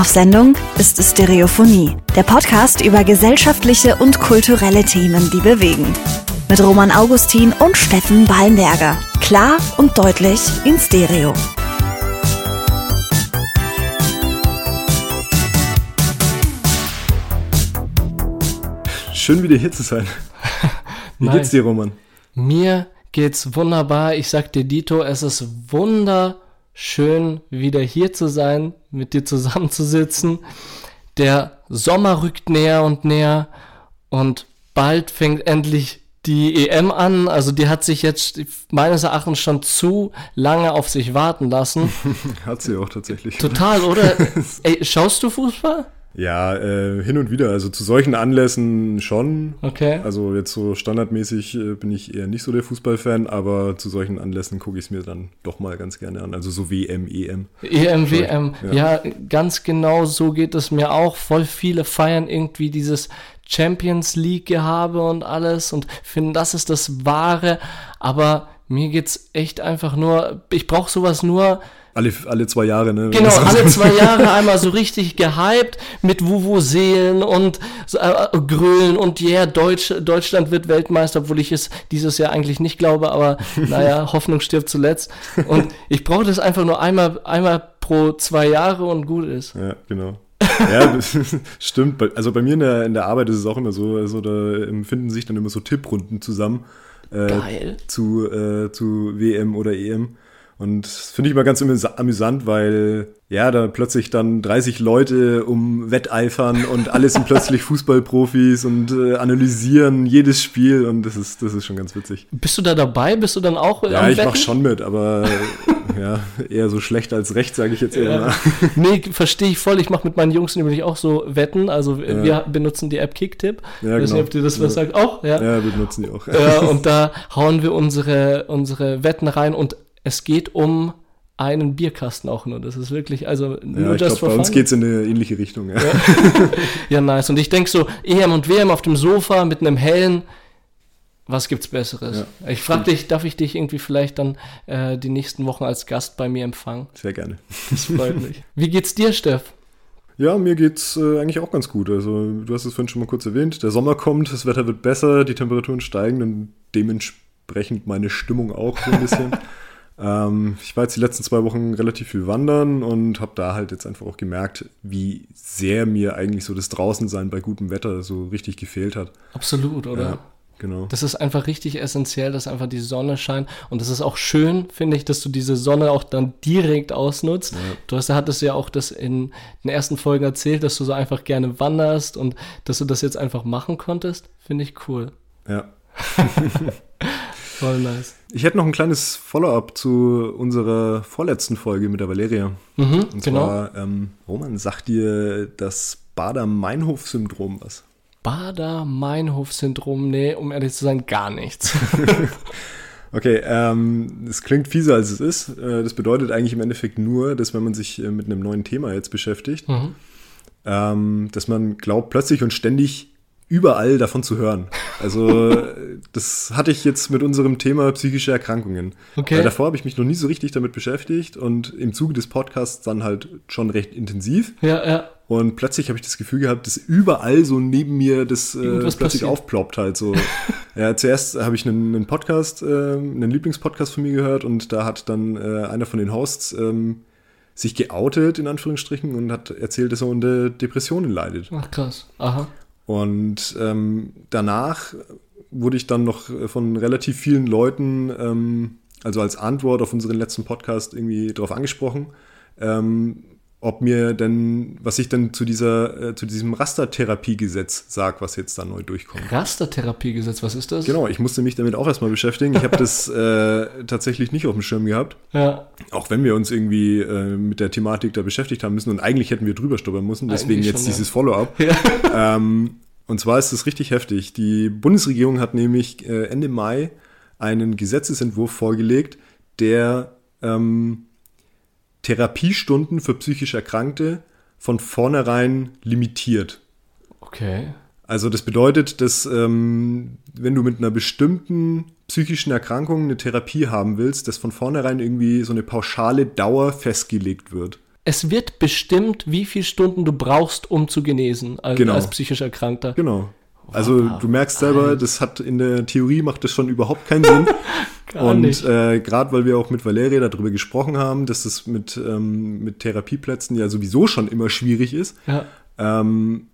Auf Sendung ist Stereophonie, der Podcast über gesellschaftliche und kulturelle Themen, die bewegen. Mit Roman Augustin und Steffen Ballenberger. Klar und deutlich in Stereo. Schön wieder hier zu sein. Wie geht's dir, Roman? Mir geht's wunderbar. Ich sag dir, Dito, es ist wunderschön, wieder hier zu sein, mit dir zusammenzusitzen. Der Sommer rückt näher und näher und bald fängt endlich die EM an. Also die hat sich jetzt meines Erachtens schon zu lange auf sich warten lassen. Hat sie auch tatsächlich. Total, oder? Ey, schaust du Fußball? Ja, äh, hin und wieder. Also zu solchen Anlässen schon. Okay. Also jetzt so standardmäßig äh, bin ich eher nicht so der Fußballfan, aber zu solchen Anlässen gucke ich es mir dann doch mal ganz gerne an. Also so WM, EM. EM, WM, Ja. ja. ganz genau so geht es mir auch. Voll viele feiern irgendwie dieses Champions League Gehabe und alles und finden, das ist das Wahre. Aber mir geht's echt einfach nur, ich brauche sowas nur, Alle, alle zwei Jahre, ne? genau, alle zwei Jahre einmal so richtig gehypt mit Wuvu-Seelen und so, äh, Grölen und yeah, Deutsch, Deutschland wird Weltmeister, obwohl ich es dieses Jahr eigentlich nicht glaube, aber naja, Hoffnung stirbt zuletzt. Und ich brauche das einfach nur einmal, einmal pro zwei Jahre und gut ist. Ja, genau. Ja, das stimmt. Also bei mir in der, in der Arbeit ist es auch immer so, also da finden sich dann immer so Tipprunden zusammen. Äh, Geil. Zu, äh, zu WM oder EM. Und das finde ich immer ganz amüs- amüsant, weil ja, da plötzlich dann 30 Leute um wetteifern und alle sind plötzlich Fußballprofis und äh, analysieren jedes Spiel und das ist, das ist schon ganz witzig. Bist du da dabei? Bist du dann auch äh, Ja, ich mach Wetten? schon mit, aber äh, ja, eher so schlecht als recht, sage ich jetzt eher Ja. mal. Nee, verstehe ich voll. Ich mache mit meinen Jungs nämlich auch so Wetten. Also Ja. wir benutzen die App Kicktip. Ja, Ich weiß genau. nicht, ob dir das was Ja. sagt. Auch, ja. Ja, wir benutzen die auch. Ja, und da hauen wir unsere, unsere Wetten rein und es geht um einen Bierkasten auch nur. Das ist wirklich, also nur Ja, ich das glaube, bei uns Verfahren. geht's in eine ähnliche Richtung. Ja. Ja, nice. Und ich denk so, EM und WM auf dem Sofa mit einem hellen, was gibt's Besseres? ich frage dich, darf ich dich irgendwie vielleicht dann äh, die nächsten Wochen als Gast bei mir empfangen? Sehr gerne. Das freut mich. Wie geht's dir, Steff? Ja, mir geht's äh, eigentlich auch ganz gut. Also, du hast es vorhin schon mal kurz erwähnt. Der Sommer kommt, das Wetter wird besser, die Temperaturen steigen und dementsprechend meine Stimmung auch so ein bisschen. ähm, ich war jetzt die letzten zwei Wochen relativ viel wandern und habe da halt jetzt einfach auch gemerkt, wie sehr mir eigentlich so das Draußensein bei gutem Wetter so richtig gefehlt hat. Absolut, oder? Ja, genau. Das ist einfach richtig essentiell, dass einfach die Sonne scheint. Und das ist auch schön, finde ich, dass du diese Sonne auch dann direkt ausnutzt. Du hast, hattest ja auch das in den ersten Folgen erzählt, dass du so einfach gerne wanderst und dass du das jetzt einfach machen konntest. Finde ich cool. Ja. Voll nice. Ich hätte noch ein kleines Follow-up zu unserer vorletzten Folge mit der Valeria. Mhm, Und genau. zwar, ähm, Roman, sagt dir das Bader-Meinhof-Syndrom was? Bader-Meinhof-Syndrom, nee, um ehrlich zu sein, gar nichts. Okay, ähm, es klingt fieser als es ist. Äh, das bedeutet eigentlich im Endeffekt nur, dass wenn man sich äh, mit einem neuen Thema jetzt beschäftigt, Mhm. ähm, dass man glaubt, plötzlich und ständig überall davon zu hören. Also das hatte ich jetzt mit unserem Thema psychische Erkrankungen. Okay. Weil davor habe ich mich noch nie so richtig damit beschäftigt und im Zuge des Podcasts dann halt schon recht intensiv. ja, ja. Und plötzlich habe ich das Gefühl gehabt, dass überall so neben mir das äh, plötzlich passiert. aufploppt halt so. ja, zuerst habe ich einen, einen Podcast, äh, einen Lieblingspodcast von mir gehört und da hat dann äh, einer von den Hosts ähm, sich geoutet in Anführungsstrichen und hat erzählt, dass er unter Depressionen leidet. Ach krass. Aha. Und ähm, danach wurde ich dann noch von relativ vielen Leuten, ähm, also als Antwort auf unseren letzten Podcast irgendwie darauf angesprochen, ähm, ob mir denn, was ich denn zu dieser, äh, zu diesem Rastertherapiegesetz sag, was jetzt da neu durchkommt. Rastertherapiegesetz, was ist das? Genau, ich musste mich damit auch erstmal beschäftigen. Ich habe das äh, tatsächlich nicht auf dem Schirm gehabt. Ja. Auch wenn wir uns irgendwie äh, mit der Thematik da beschäftigt haben müssen und eigentlich hätten wir drüber stoppern müssen, deswegen Eigentlich jetzt schon, ja. dieses Follow-up. Ja. Ähm, und zwar ist es richtig heftig. Die Bundesregierung hat nämlich äh, Ende Mai einen Gesetzesentwurf vorgelegt, der ähm, Therapiestunden für psychisch Erkrankte von vornherein limitiert. Okay. Also das bedeutet, dass ähm, wenn du mit einer bestimmten psychischen Erkrankung eine Therapie haben willst, dass von vornherein irgendwie so eine pauschale Dauer festgelegt wird. es wird bestimmt, wie viele Stunden du brauchst, um zu genesen als, Genau. als psychisch Erkrankter. Genau. Also du merkst selber, das hat in der Theorie macht das schon überhaupt keinen Sinn. Gar und äh, gerade weil wir auch mit Valeria darüber gesprochen haben, dass es mit, ähm, mit Therapieplätzen ja sowieso schon immer schwierig ist, Ja. ähm,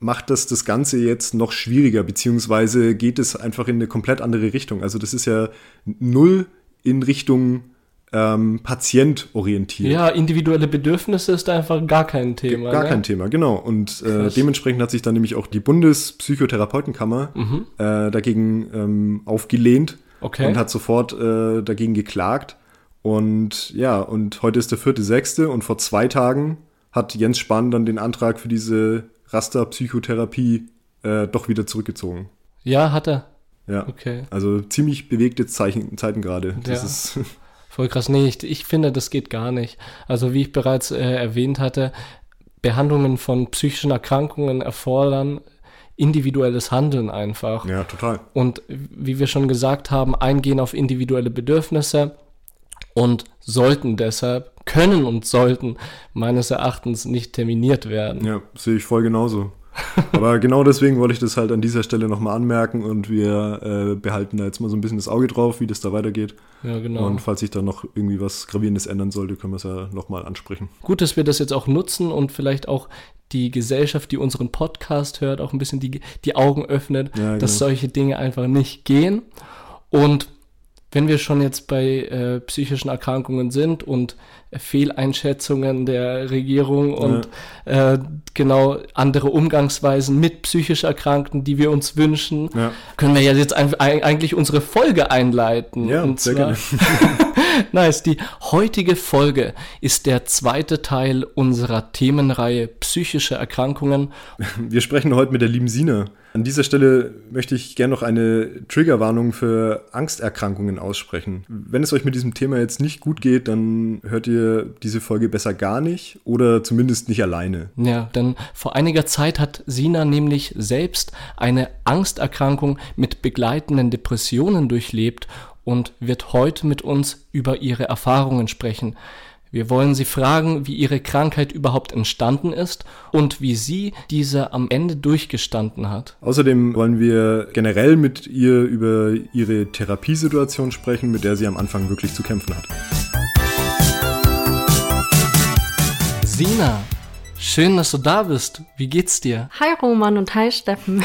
macht das das Ganze jetzt noch schwieriger, beziehungsweise geht es einfach in eine komplett andere Richtung. Also das ist ja null in Richtung ähm, Patient orientiert. ja, individuelle Bedürfnisse ist einfach gar kein Thema. Gar ne? kein Thema, genau. Und äh, dementsprechend hat sich dann nämlich auch die Bundespsychotherapeutenkammer Mhm. äh, dagegen ähm, aufgelehnt Okay. und hat sofort äh, dagegen geklagt. Und ja, und heute ist der vierte, sechste und vor zwei Tagen hat Jens Spahn dann den Antrag für diese Raster-Psychotherapie äh, doch wieder zurückgezogen. Ja, hat er. Ja. Okay. Also ziemlich bewegte Zeichen, Zeiten gerade. Das Ja. ist Voll krass. Nee, ich, ich finde, das geht gar nicht. Also wie ich bereits äh, erwähnt hatte, Behandlungen von psychischen Erkrankungen erfordern individuelles Handeln einfach. ja total. Und wie wir schon gesagt haben, eingehen auf individuelle Bedürfnisse und sollten deshalb, können und sollten meines Erachtens nicht terminiert werden. Ja, sehe ich voll genauso. Aber genau deswegen wollte ich das halt an dieser Stelle nochmal anmerken und wir äh, behalten da jetzt mal so ein bisschen das Auge drauf, wie das da weitergeht. Ja, genau. Und falls sich da noch irgendwie was Gravierendes ändern sollte, können wir es ja nochmal ansprechen. Gut, dass wir das jetzt auch nutzen und vielleicht auch die Gesellschaft, die unseren Podcast hört, auch ein bisschen die, die Augen öffnet, Ja, dass genau. solche Dinge einfach nicht gehen. Und wenn wir schon jetzt bei äh, psychischen Erkrankungen sind und Fehleinschätzungen der Regierung und äh, genau andere Umgangsweisen mit psychisch Erkrankten, die wir uns wünschen, Ja. können wir ja jetzt ein, ein, eigentlich unsere Folge einleiten. Ja, und sehr zwar, nice. Die heutige Folge ist der zweite Teil unserer Themenreihe psychische Erkrankungen. Wir sprechen heute mit der lieben Sina. An dieser Stelle möchte ich gerne noch eine Triggerwarnung für Angsterkrankungen aussprechen. Wenn es euch mit diesem Thema jetzt nicht gut geht, dann hört ihr diese Folge besser gar nicht oder zumindest nicht alleine. Ja, denn vor einiger Zeit hat Sina nämlich selbst eine Angsterkrankung mit begleitenden Depressionen durchlebt und wird heute mit uns über ihre Erfahrungen sprechen. Wir wollen sie fragen, wie ihre Krankheit überhaupt entstanden ist und wie sie diese am Ende durchgestanden hat. Außerdem wollen wir generell mit ihr über ihre Therapiesituation sprechen, mit der sie am Anfang wirklich zu kämpfen hat. Sina, schön, dass du da bist. Wie geht's dir? Hi Roman und hi Steffen.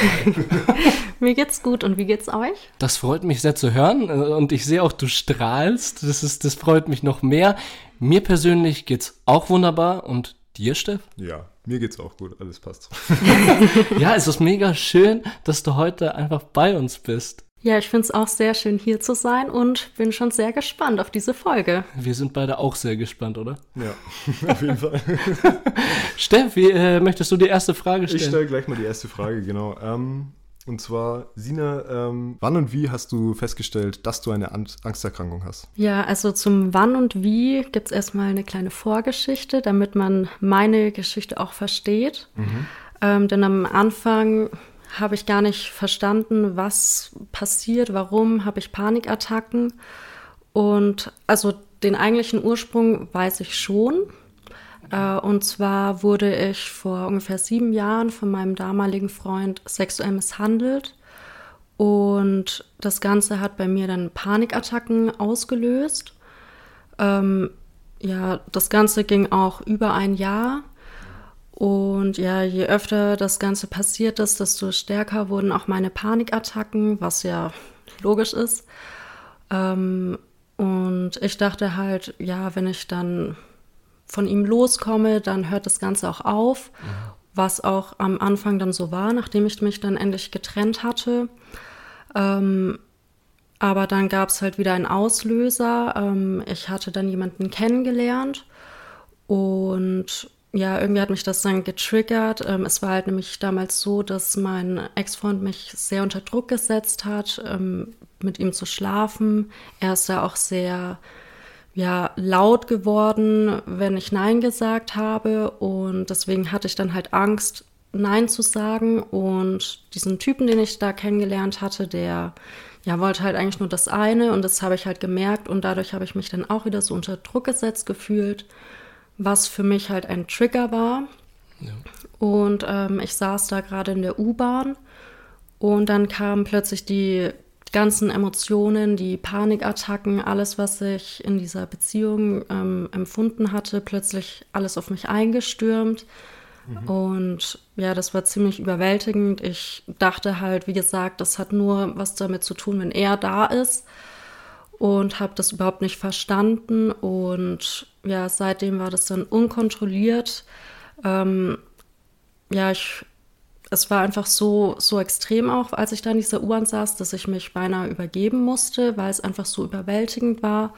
Mir geht's gut und wie geht's euch? Das freut mich sehr zu hören äh, und ich sehe auch, du strahlst. Das, ist, das freut mich noch mehr. Mir persönlich geht's auch wunderbar und dir, Steff? Ja, mir geht's auch gut, alles passt. Ja, es ist mega schön, dass du heute einfach bei uns bist. Ja, ich find's auch sehr schön hier zu sein und bin schon sehr gespannt auf diese Folge. Wir sind beide auch sehr gespannt, oder? Ja, auf jeden Fall. Steff, wie, äh, möchtest du die erste Frage Ich stellen? stelle gleich mal die erste Frage, genau. Ähm, und zwar, Sina, ähm, wann und wie hast du festgestellt, dass du eine An Angsterkrankung hast? Ja, also zum Wann und Wie gibt's erstmal eine kleine Vorgeschichte, damit man meine Geschichte auch versteht. Ähm, denn am Anfang habe ich gar nicht verstanden, was passiert, warum habe ich Panikattacken. Und also den eigentlichen Ursprung weiß ich schon. Äh, und zwar wurde ich vor ungefähr sieben Jahren von meinem damaligen Freund sexuell misshandelt. Und das Ganze hat bei mir dann Panikattacken ausgelöst. Ähm, ja, das Ganze ging auch über ein Jahr. Und ja, je öfter das Ganze passiert ist, desto stärker wurden auch meine Panikattacken, was ja logisch ist. Ähm, und ich dachte halt, ja, wenn ich dann von ihm loskomme, dann hört das Ganze auch auf, was auch am Anfang dann so war, nachdem ich mich dann endlich getrennt hatte. Ähm, aber dann gab es halt wieder einen Auslöser. Ähm, ich hatte dann jemanden kennengelernt und ja, irgendwie hat mich das dann getriggert. Ähm, es war halt nämlich damals so, dass mein Ex-Freund mich sehr unter Druck gesetzt hat, ähm, mit ihm zu schlafen. Er ist da auch sehr ja, laut geworden, wenn ich Nein gesagt habe. Und deswegen hatte ich dann halt Angst, Nein zu sagen. Und diesen Typen, den ich da kennengelernt hatte, der ja, wollte halt eigentlich nur das eine. Und das habe ich halt gemerkt. Und dadurch habe ich mich dann auch wieder so unter Druck gesetzt gefühlt. Was für mich halt ein Trigger war. Ja. Und ähm, ich saß da gerade in der U-Bahn und dann kamen plötzlich die ganzen Emotionen, die Panikattacken, alles, was ich in dieser Beziehung ähm, empfunden hatte, plötzlich alles auf mich eingestürmt. Mhm. Und ja, das war ziemlich überwältigend. Ich dachte halt, wie gesagt, das hat nur was damit zu tun, wenn er da ist. Und habe das überhaupt nicht verstanden. Und ja, seitdem war das dann unkontrolliert. Ähm, ja, ich es war einfach so, so extrem auch, als ich da in dieser U-Bahn saß, dass ich mich beinahe übergeben musste, weil es einfach so überwältigend war.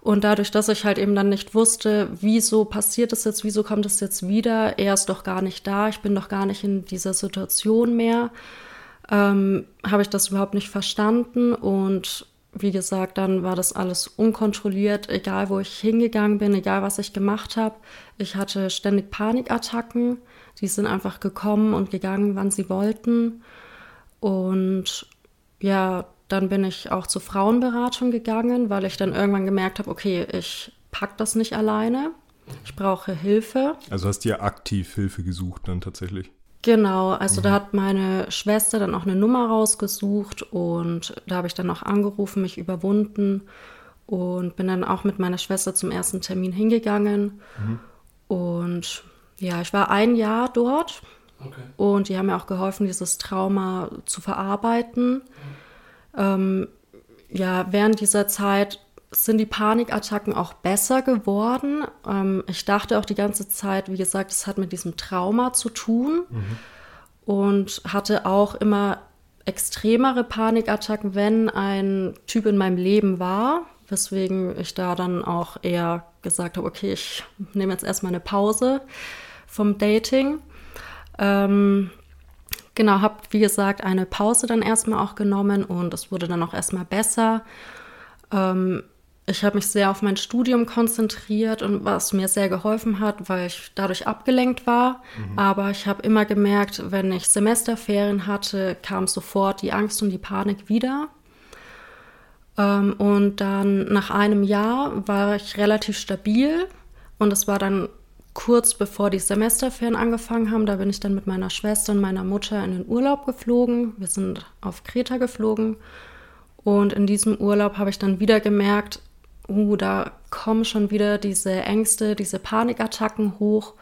Und dadurch, dass ich halt eben dann nicht wusste, wieso passiert es jetzt, wieso kommt es jetzt wieder, er ist doch gar nicht da, ich bin doch gar nicht in dieser Situation mehr, ähm, habe ich das überhaupt nicht verstanden. Und wie gesagt, dann war das alles unkontrolliert, egal wo ich hingegangen bin, egal was ich gemacht habe. Ich hatte ständig Panikattacken. Die sind einfach gekommen und gegangen, wann sie wollten. Und ja, dann bin ich auch zur Frauenberatung gegangen, weil ich dann irgendwann gemerkt habe, okay, ich pack das nicht alleine. Ich brauche Hilfe. Also hast du ja aktiv Hilfe gesucht dann tatsächlich. Genau, also mhm. da hat meine Schwester dann auch eine Nummer rausgesucht und da habe ich dann auch angerufen, mich überwunden und bin dann auch mit meiner Schwester zum ersten Termin hingegangen. Mhm. Und ja, ich war ein Jahr dort okay. und die haben mir auch geholfen, dieses Trauma zu verarbeiten. Mhm. Ähm, ja, während dieser Zeit sind die Panikattacken auch besser geworden. Ähm, ich dachte auch die ganze Zeit, wie gesagt, es hat mit diesem Trauma zu tun mhm. und hatte auch immer extremere Panikattacken, wenn ein Typ in meinem Leben war, weswegen ich da dann auch eher gesagt habe, okay, ich nehme jetzt erstmal eine Pause vom Dating. Ähm, genau, habe wie gesagt eine Pause dann erstmal auch genommen und es wurde dann auch erstmal besser. Ähm, ich habe mich sehr auf mein Studium konzentriert und was mir sehr geholfen hat, weil ich dadurch abgelenkt war. Mhm. Aber ich habe immer gemerkt, wenn ich Semesterferien hatte, kam sofort die Angst und die Panik wieder. Ähm, und dann nach einem Jahr war ich relativ stabil und es war dann kurz bevor die Semesterferien angefangen haben. Da bin ich dann mit meiner Schwester und meiner Mutter in den Urlaub geflogen. Wir sind auf Kreta geflogen. Und in diesem Urlaub habe ich dann wieder gemerkt, uh, da kommen schon wieder diese Ängste, diese Panikattacken hoch.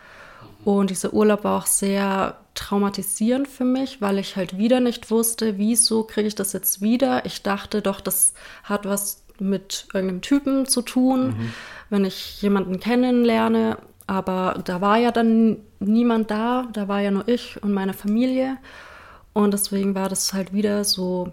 Und dieser Urlaub war auch sehr traumatisierend für mich, weil ich halt wieder nicht wusste, wieso kriege ich das jetzt wieder. Ich dachte doch, das hat was mit irgendeinem Typen zu tun, mhm. wenn ich jemanden kennenlerne. Aber da war ja dann niemand da, da war ja nur ich und meine Familie. Und deswegen war das halt wieder so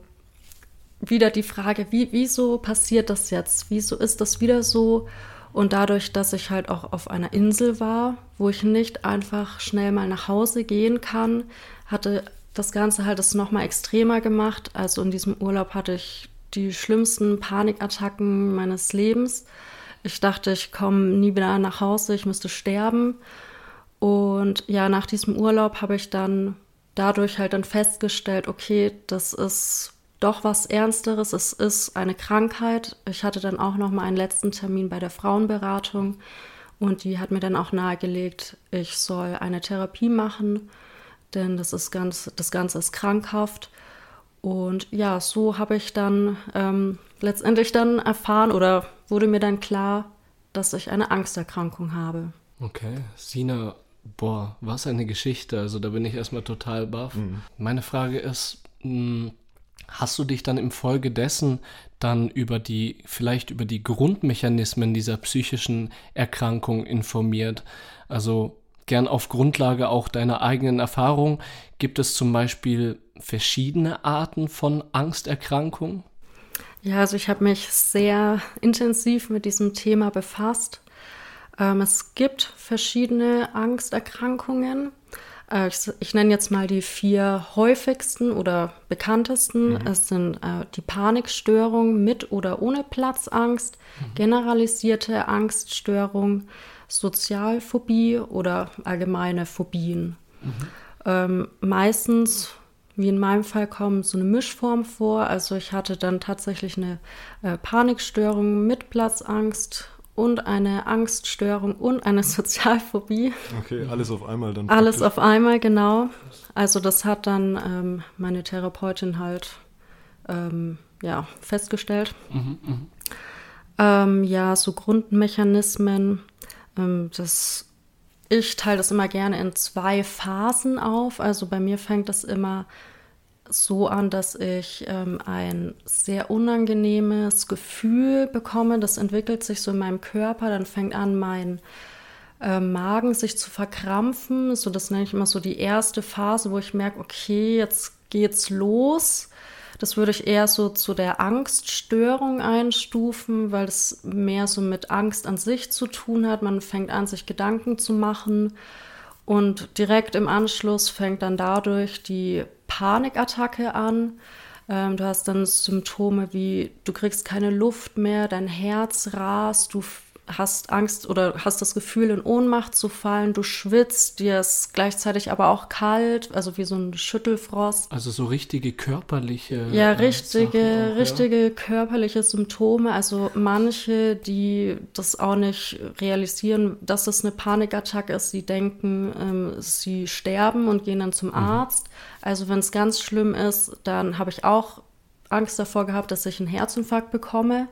wieder die Frage, wie, wieso passiert das jetzt? Wieso ist das wieder so? Und dadurch, dass ich halt auch auf einer Insel war, wo ich nicht einfach schnell mal nach Hause gehen kann, hatte das Ganze halt es nochmal extremer gemacht. Also in diesem Urlaub hatte ich die schlimmsten Panikattacken meines Lebens. Ich dachte, ich komme nie wieder nach Hause, ich müsste sterben. Und ja, nach diesem Urlaub habe ich dann dadurch halt dann festgestellt, okay, das ist doch was Ernsteres. Es ist eine Krankheit. Ich hatte dann auch noch mal einen letzten Termin bei der Frauenberatung und die hat mir dann auch nahegelegt, ich soll eine Therapie machen, denn das ist ganz, das Ganze ist krankhaft. Und ja, so habe ich dann ähm, letztendlich dann erfahren oder wurde mir dann klar, dass ich eine Angsterkrankung habe. Okay, Sina, boah, was eine Geschichte. Also da bin ich erstmal total baff. Mhm. Meine Frage ist, mh, hm, Hast du dich dann im Folge dessen dann über die, vielleicht über die Grundmechanismen dieser psychischen Erkrankung informiert? Also gern auf Grundlage auch deiner eigenen Erfahrung. Gibt es zum Beispiel verschiedene Arten von Angsterkrankungen? Ja, also ich habe mich sehr intensiv mit diesem Thema befasst. Ähm, es gibt verschiedene Angsterkrankungen. Äh, ich, ich nenne jetzt mal die vier häufigsten oder bekanntesten. Mhm. Es sind äh, die Panikstörung mit oder ohne Platzangst, mhm. generalisierte Angststörung, Sozialphobie oder allgemeine Phobien. Mhm. Ähm, meistens, wie in meinem Fall, kommt so eine Mischform vor. Also ich hatte dann tatsächlich eine äh, Panikstörung mit Platzangst und eine Angststörung und eine Sozialphobie. Okay, alles auf einmal dann. Alles praktisch. auf einmal, genau. Also das hat dann ähm, meine Therapeutin halt ähm, ja, festgestellt. Mhm, mh. ähm, ja, so Grundmechanismen, ähm, das ich teile das immer gerne in zwei Phasen auf. Also bei mir fängt das immer so an, dass ich ähm, ein sehr unangenehmes Gefühl bekomme. Das entwickelt sich so in meinem Körper. Dann fängt an, mein äh, Magen sich zu verkrampfen. So, das nenne ich immer so die erste Phase, wo ich merke, okay, jetzt geht's los. Das würde ich eher so zu der Angststörung einstufen, weil es mehr so mit Angst an sich zu tun hat. Man fängt an, sich Gedanken zu machen und direkt im Anschluss fängt dann dadurch die Panikattacke an. Ähm, du hast dann Symptome wie du kriegst keine Luft mehr, dein Herz rast, du hast Angst oder hast das Gefühl, in Ohnmacht zu fallen, du schwitzt, dir ist gleichzeitig aber auch kalt, also wie so ein Schüttelfrost. Also so richtige körperliche. Ja, richtige, äh, auch, richtige ja. körperliche Symptome. Also manche, die das auch nicht realisieren, dass es eine Panikattacke ist, die denken, ähm, sie sterben und gehen dann zum mhm. Arzt. Also wenn es ganz schlimm ist, dann habe ich auch Angst davor gehabt, dass ich einen Herzinfarkt bekomme.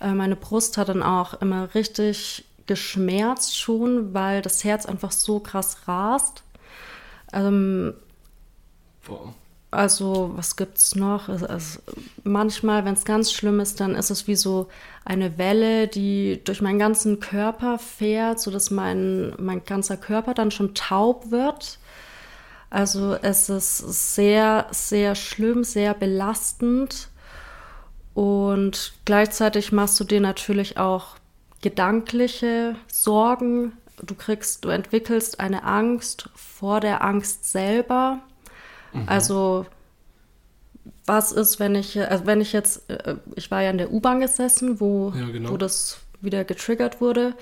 Äh, meine Brust hat dann auch immer richtig geschmerzt schon, weil das Herz einfach so krass rast. Ähm, Also, was gibt's noch? Also, also manchmal, wenn es ganz schlimm ist, dann ist es wie so eine Welle, die durch meinen ganzen Körper fährt, sodass mein, mein ganzer Körper dann schon taub wird. Also es ist sehr, sehr schlimm, sehr belastend. Und gleichzeitig machst du dir natürlich auch gedankliche Sorgen. Du kriegst, du entwickelst eine Angst vor der Angst selber. Mhm. Also was ist, wenn ich, also wenn ich jetzt, äh, ich war ja in der U-Bahn gesessen, wo, ja, genau. wo das wieder getriggert wurde.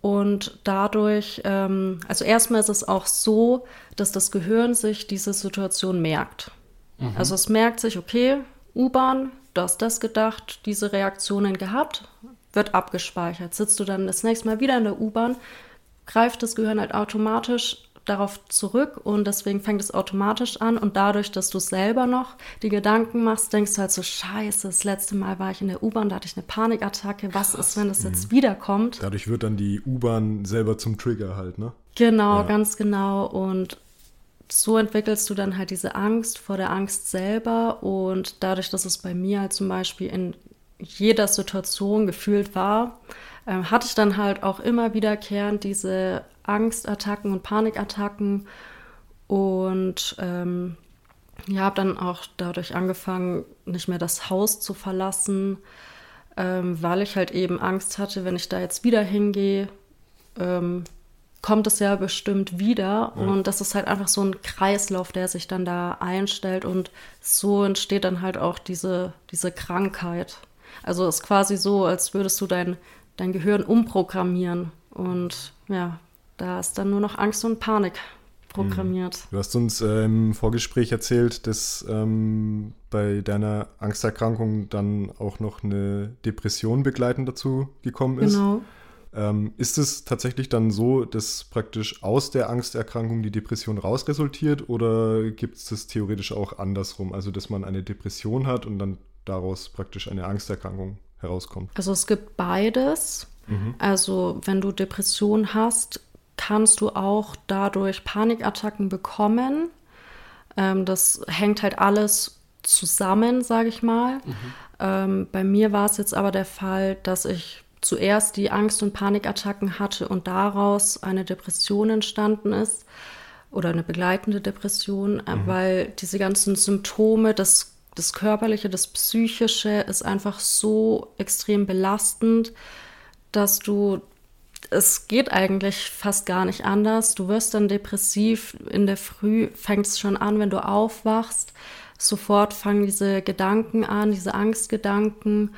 Und dadurch, ähm, also erstmal ist es auch so, dass das Gehirn sich diese Situation merkt. Mhm. Also es merkt sich, okay, U-Bahn, du hast das gedacht, diese Reaktionen gehabt, wird abgespeichert. Sitzt du dann das nächste Mal wieder in der U-Bahn, greift das Gehirn halt automatisch darauf zurück und deswegen fängt es automatisch an und dadurch, dass du selber noch die Gedanken machst, denkst du halt so, scheiße, das letzte Mal war ich in der U-Bahn, da hatte ich eine Panikattacke, was Krass. ist, wenn das jetzt mhm. wiederkommt? Dadurch wird dann die U-Bahn selber zum Trigger halt, ne? Genau, ja. ganz genau und so entwickelst du dann halt diese Angst vor der Angst selber und dadurch, dass es bei mir halt zum Beispiel in jeder Situation gefühlt war, äh, hatte ich dann halt auch immer wiederkehrend diese Angstattacken und Panikattacken und ähm, ja, habe dann auch dadurch angefangen, nicht mehr das Haus zu verlassen, ähm, weil ich halt eben Angst hatte, wenn ich da jetzt wieder hingehe, ähm, kommt es ja bestimmt wieder. Ja. Und das ist halt einfach so ein Kreislauf, der sich dann da einstellt. Und so entsteht dann halt auch diese, diese Krankheit. Also es ist quasi so, als würdest du dein, dein Gehirn umprogrammieren. Und ja, da ist dann nur noch Angst und Panik programmiert. Mhm. Du hast uns äh, im Vorgespräch erzählt, dass ähm, bei deiner Angsterkrankung dann auch noch eine Depression begleitend dazu gekommen ist. Genau. Ähm, ist es tatsächlich dann so, dass praktisch aus der Angsterkrankung die Depression rausresultiert oder gibt es das theoretisch auch andersrum? Also, dass man eine Depression hat und dann daraus praktisch eine Angsterkrankung herauskommt? Also, es gibt beides. Mhm. Also, wenn du Depression hast, kannst du auch dadurch Panikattacken bekommen. Ähm, das hängt halt alles zusammen, sage ich mal. Mhm. Ähm, bei mir war es jetzt aber der Fall, dass ich zuerst die Angst- und Panikattacken hatte und daraus eine Depression entstanden ist oder eine begleitende Depression, äh, mhm. weil diese ganzen Symptome, das, das Körperliche, das Psychische ist einfach so extrem belastend, dass du, es geht eigentlich fast gar nicht anders. Du wirst dann depressiv, in der Früh fängt es schon an, wenn du aufwachst, sofort fangen diese Gedanken an, diese Angstgedanken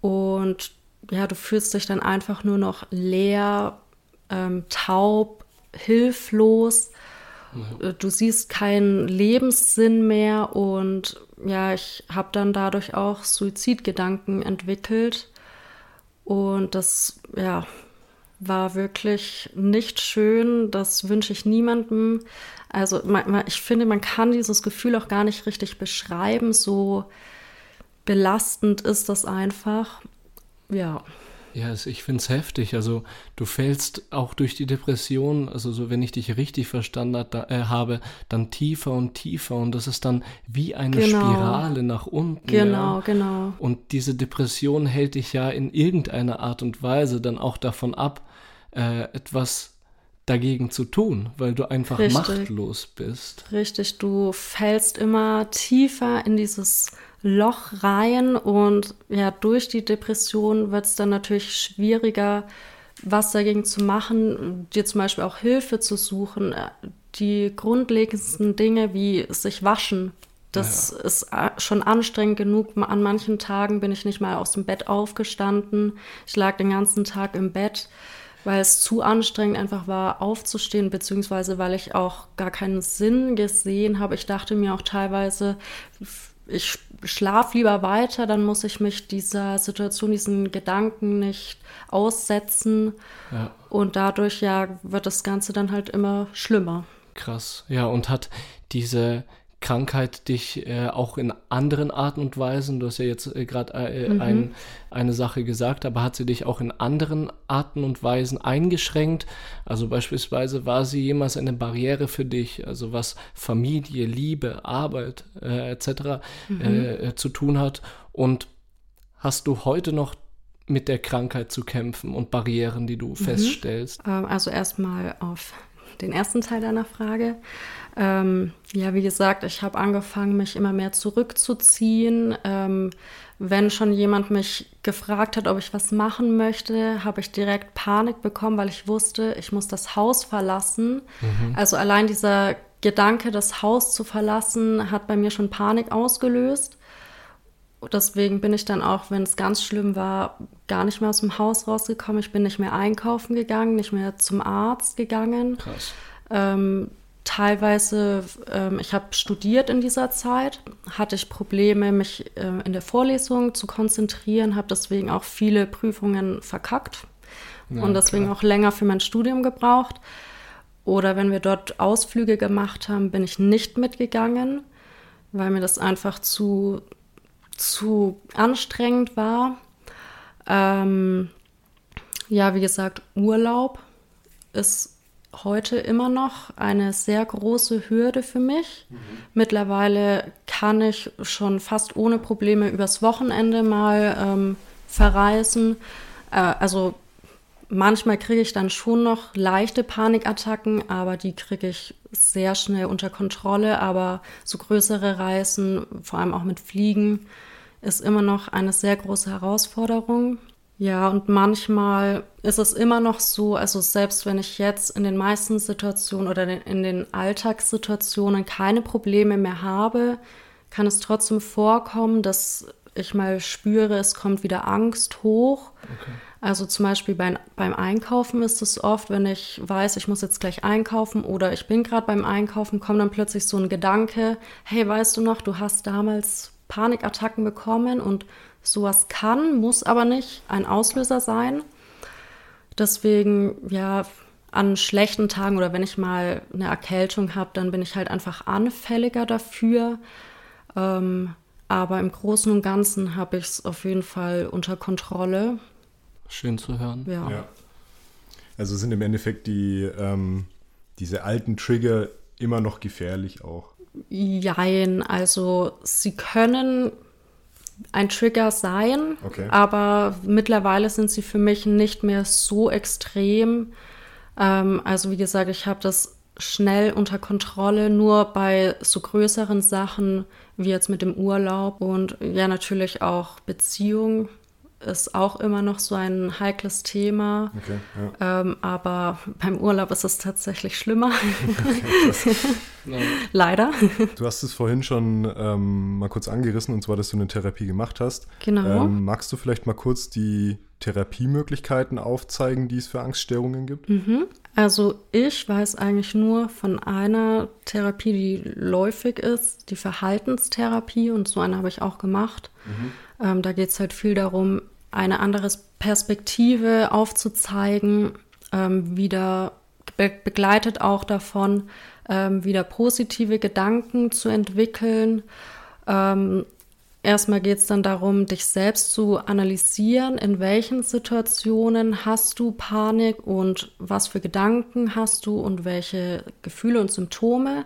und ja, du fühlst dich dann einfach nur noch leer, ähm, taub, hilflos. Ja. Du siehst keinen Lebenssinn mehr und ja, ich habe dann dadurch auch Suizidgedanken entwickelt. Und das, ja, war wirklich nicht schön. Das wünsche ich niemandem. Also ich finde, man kann dieses Gefühl auch gar nicht richtig beschreiben. So belastend ist das einfach. Ja. Ja, ich finde es heftig. Also du fällst auch durch die Depression, also so wenn ich dich richtig verstanden hat, da, äh, habe, dann tiefer und tiefer und das ist dann wie eine genau. Spirale nach unten. Genau, ja. genau. Und diese Depression hält dich ja in irgendeiner Art und Weise dann auch davon ab, äh, etwas dagegen zu tun, weil du einfach Richtig. machtlos bist. Richtig, du fällst immer tiefer in dieses Loch rein und ja, durch die Depression wird es dann natürlich schwieriger, was dagegen zu machen, dir zum Beispiel auch Hilfe zu suchen. Die grundlegendsten Dinge wie sich waschen, das ja. ist äh, schon anstrengend genug. An manchen Tagen bin ich nicht mal aus dem Bett aufgestanden. Ich lag den ganzen Tag im Bett weil es zu anstrengend einfach war, aufzustehen, beziehungsweise weil ich auch gar keinen Sinn gesehen habe. Ich dachte mir auch teilweise, ich schlafe lieber weiter, dann muss ich mich dieser Situation, diesen Gedanken nicht aussetzen. Ja. Und dadurch ja wird das Ganze dann halt immer schlimmer. Krass. Ja, und hat diese Krankheit dich äh, auch in anderen Arten und Weisen, du hast ja jetzt äh, gerade äh, mhm. ein, eine Sache gesagt, aber hat sie dich auch in anderen Arten und Weisen eingeschränkt? Also beispielsweise war sie jemals eine Barriere für dich, also was Familie, Liebe, Arbeit äh, etc. Mhm. Äh, zu tun hat? Und hast du heute noch mit der Krankheit zu kämpfen und Barrieren, die du mhm. feststellst? Ähm, also erstmal auf den ersten Teil deiner Frage. Ähm, ja, wie gesagt, ich habe angefangen, mich immer mehr zurückzuziehen. Ähm, wenn schon jemand mich gefragt hat, ob ich was machen möchte, habe ich direkt Panik bekommen, weil ich wusste, ich muss das Haus verlassen. Mhm. Also allein dieser Gedanke, das Haus zu verlassen, hat bei mir schon Panik ausgelöst. Deswegen bin ich dann auch, wenn es ganz schlimm war, gar nicht mehr aus dem Haus rausgekommen. Ich bin nicht mehr einkaufen gegangen, nicht mehr zum Arzt gegangen. Krass. Ähm, teilweise, ähm, ich habe studiert in dieser Zeit, hatte ich Probleme, mich äh, in der Vorlesung zu konzentrieren, habe deswegen auch viele Prüfungen verkackt ja, und deswegen klar. auch länger für mein Studium gebraucht. Oder wenn wir dort Ausflüge gemacht haben, bin ich nicht mitgegangen, weil mir das einfach zu, zu anstrengend war. Ähm, ja, wie gesagt, Urlaub ist heute immer noch eine sehr große Hürde für mich. Mhm. Mittlerweile kann ich schon fast ohne Probleme übers Wochenende mal ähm, verreisen. Äh, also manchmal kriege ich dann schon noch leichte Panikattacken, aber die kriege ich sehr schnell unter Kontrolle. Aber so größere Reisen, vor allem auch mit Fliegen, ist immer noch eine sehr große Herausforderung. Ja, und manchmal ist es immer noch so, also selbst wenn ich jetzt in den meisten Situationen oder in den Alltagssituationen keine Probleme mehr habe, kann es trotzdem vorkommen, dass ich mal spüre, es kommt wieder Angst hoch. Okay. Also zum Beispiel beim, beim Einkaufen ist es oft, wenn ich weiß, ich muss jetzt gleich einkaufen oder ich bin gerade beim Einkaufen, kommt dann plötzlich so ein Gedanke, hey, weißt du noch, du hast damals Panikattacken bekommen und Sowas kann, muss aber nicht ein Auslöser sein. Deswegen, ja, an schlechten Tagen oder wenn ich mal eine Erkältung habe, dann bin ich halt einfach anfälliger dafür. Ähm, aber im Großen und Ganzen habe ich es auf jeden Fall unter Kontrolle. Schön zu hören. Ja. ja. Also sind im Endeffekt die, ähm, diese alten Trigger immer noch gefährlich auch. Jein, also sie können ein Trigger sein, okay. aber mittlerweile sind sie für mich nicht mehr so extrem. Ähm, also wie gesagt, ich habe das schnell unter Kontrolle, nur bei so größeren Sachen wie jetzt mit dem Urlaub und ja natürlich auch Beziehung ist auch immer noch so ein heikles Thema. Okay, ja. ähm, aber beim Urlaub ist es tatsächlich schlimmer. Leider. Du hast es vorhin schon ähm, mal kurz angerissen, und zwar, dass du eine Therapie gemacht hast. Genau. Ähm, magst du vielleicht mal kurz die Therapiemöglichkeiten aufzeigen, die es für Angststörungen gibt? Mhm. Also ich weiß eigentlich nur von einer Therapie, die läufig ist, die Verhaltenstherapie und so eine habe ich auch gemacht. Mhm. Ähm, da geht es halt viel darum, eine andere Perspektive aufzuzeigen, ähm, wieder be begleitet auch davon, ähm, wieder positive Gedanken zu entwickeln. Ähm, erstmal geht es dann darum, dich selbst zu analysieren, in welchen Situationen hast du Panik und was für Gedanken hast du und welche Gefühle und Symptome,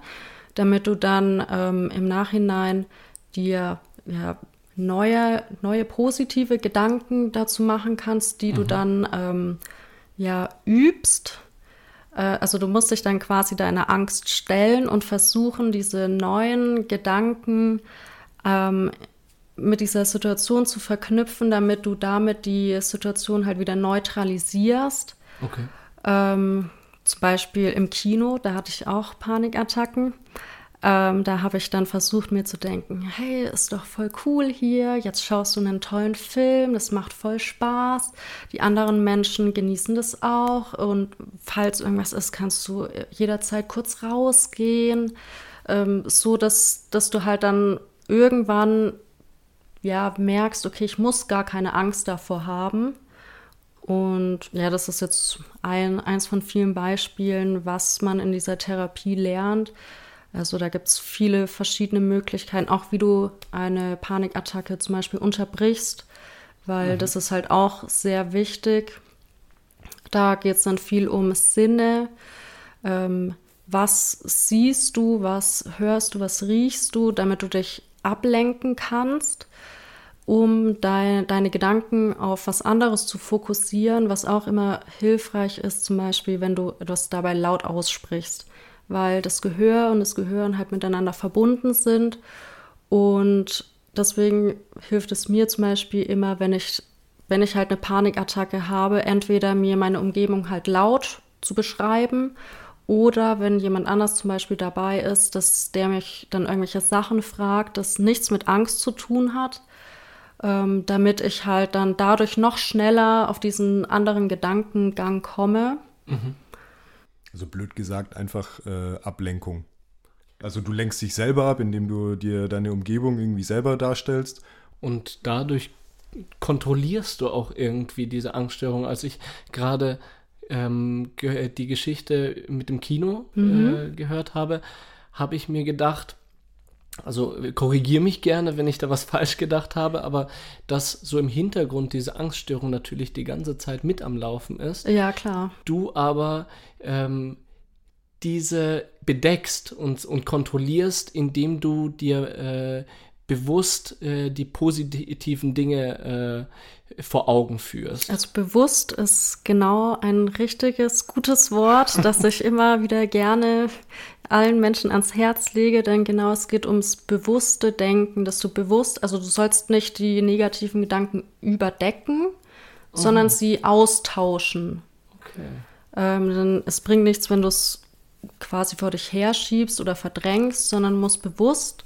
damit du dann ähm, im Nachhinein dir ja, neue, neue positive Gedanken dazu machen kannst, die mhm. du dann ähm, ja übst äh, also du musst dich dann quasi deiner Angst stellen und versuchen, diese neuen Gedanken ähm, mit dieser Situation zu verknüpfen, damit du damit die Situation halt wieder neutralisierst. Okay. Ähm, zum Beispiel im Kino, da hatte ich auch Panikattacken. Ähm, da habe ich dann versucht, mir zu denken, hey, ist doch voll cool hier, jetzt schaust du einen tollen Film, das macht voll Spaß. Die anderen Menschen genießen das auch und falls irgendwas ist, kannst du jederzeit kurz rausgehen, ähm, so dass, dass du halt dann irgendwann ja merkst, okay, ich muss gar keine Angst davor haben. Und ja, das ist jetzt ein, eins von vielen Beispielen, was man in dieser Therapie lernt, also da gibt es viele verschiedene Möglichkeiten, auch wie du eine Panikattacke zum Beispiel unterbrichst, weil mhm. das ist halt auch sehr wichtig. Da geht es dann viel um Sinne. Ähm, was siehst du, was hörst du, was riechst du, damit du dich ablenken kannst, um dein, deine Gedanken auf was anderes zu fokussieren, was auch immer hilfreich ist, zum Beispiel, wenn du etwas dabei laut aussprichst weil das Gehör und das Gehirn halt miteinander verbunden sind. Und deswegen hilft es mir zum Beispiel immer, wenn ich, wenn ich halt eine Panikattacke habe, entweder mir meine Umgebung halt laut zu beschreiben oder wenn jemand anders zum Beispiel dabei ist, dass der mich dann irgendwelche Sachen fragt, das nichts mit Angst zu tun hat, ähm, damit ich halt dann dadurch noch schneller auf diesen anderen Gedankengang komme. Mhm. Also blöd gesagt, einfach äh, Ablenkung. Also du lenkst dich selber ab, indem du dir deine Umgebung irgendwie selber darstellst. Und dadurch kontrollierst du auch irgendwie diese Angststörung. Als ich gerade ähm, die Geschichte mit dem Kino mhm. äh, gehört habe, habe ich mir gedacht, also korrigiere mich gerne, wenn ich da was falsch gedacht habe, aber dass so im Hintergrund diese Angststörung natürlich die ganze Zeit mit am Laufen ist. Ja, klar. Du aber ähm, diese bedeckst und, und kontrollierst, indem du dir äh, bewusst äh, die positiven Dinge äh, vor Augen führst. Also bewusst ist genau ein richtiges, gutes Wort, das ich immer wieder gerne allen Menschen ans Herz lege, denn genau es geht ums bewusste Denken, dass du bewusst, also du sollst nicht die negativen Gedanken überdecken, oh. sondern sie austauschen. Okay. Ähm, denn es bringt nichts, wenn du es quasi vor dich herschiebst oder verdrängst, sondern musst bewusst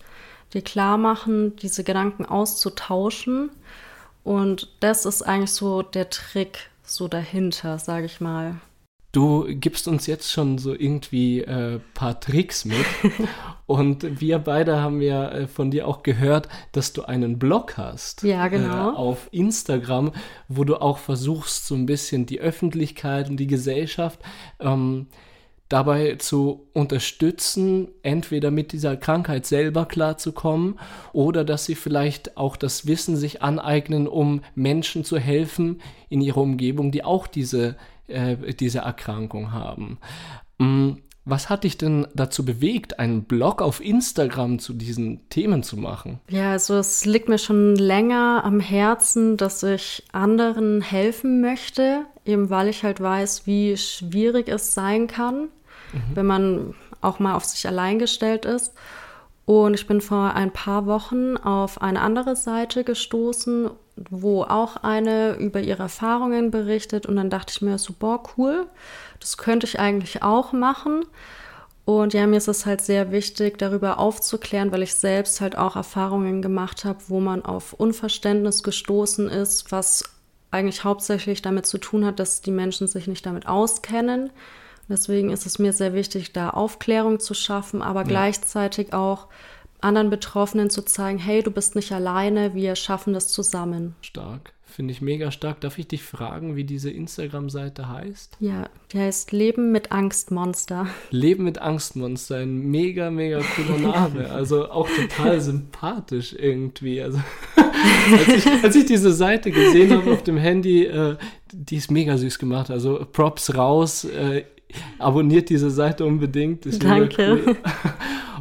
dir klar machen, diese Gedanken auszutauschen. Und das ist eigentlich so der Trick so dahinter, sage ich mal. Du gibst uns jetzt schon so irgendwie ein äh, paar Tricks mit. und wir beide haben ja äh, von dir auch gehört, dass du einen Blog hast. Ja, genau. Äh, auf Instagram, wo du auch versuchst, so ein bisschen die Öffentlichkeit und die Gesellschaft ähm, dabei zu unterstützen, entweder mit dieser Krankheit selber klarzukommen oder dass sie vielleicht auch das Wissen sich aneignen, um Menschen zu helfen in ihrer Umgebung, die auch diese äh, diese Erkrankung haben. Mm, was hat dich denn dazu bewegt, einen Blog auf Instagram zu diesen Themen zu machen? Ja, also es liegt mir schon länger am Herzen, dass ich anderen helfen möchte, eben weil ich halt weiß, wie schwierig es sein kann, mhm. wenn man auch mal auf sich allein gestellt ist. Und ich bin vor ein paar Wochen auf eine andere Seite gestoßen, wo auch eine über ihre Erfahrungen berichtet. Und dann dachte ich mir so, boah, cool, das könnte ich eigentlich auch machen. Und ja, mir ist es halt sehr wichtig, darüber aufzuklären, weil ich selbst halt auch Erfahrungen gemacht habe, wo man auf Unverständnis gestoßen ist, was eigentlich hauptsächlich damit zu tun hat, dass die Menschen sich nicht damit auskennen. Deswegen ist es mir sehr wichtig, da Aufklärung zu schaffen, aber ja. gleichzeitig auch anderen Betroffenen zu zeigen, hey, du bist nicht alleine, wir schaffen das zusammen. Stark. Finde ich mega stark. Darf ich dich fragen, wie diese Instagram-Seite heißt? Ja, die heißt Leben mit Angstmonster. Leben mit Angstmonster, ein mega, mega cooler Name. Also auch total sympathisch irgendwie. Also als, ich, als, ich, diese Seite gesehen habe auf dem Handy, äh, die ist mega süß gemacht. Also Props raus. Äh, abonniert diese Seite unbedingt. Ist Danke. Cool.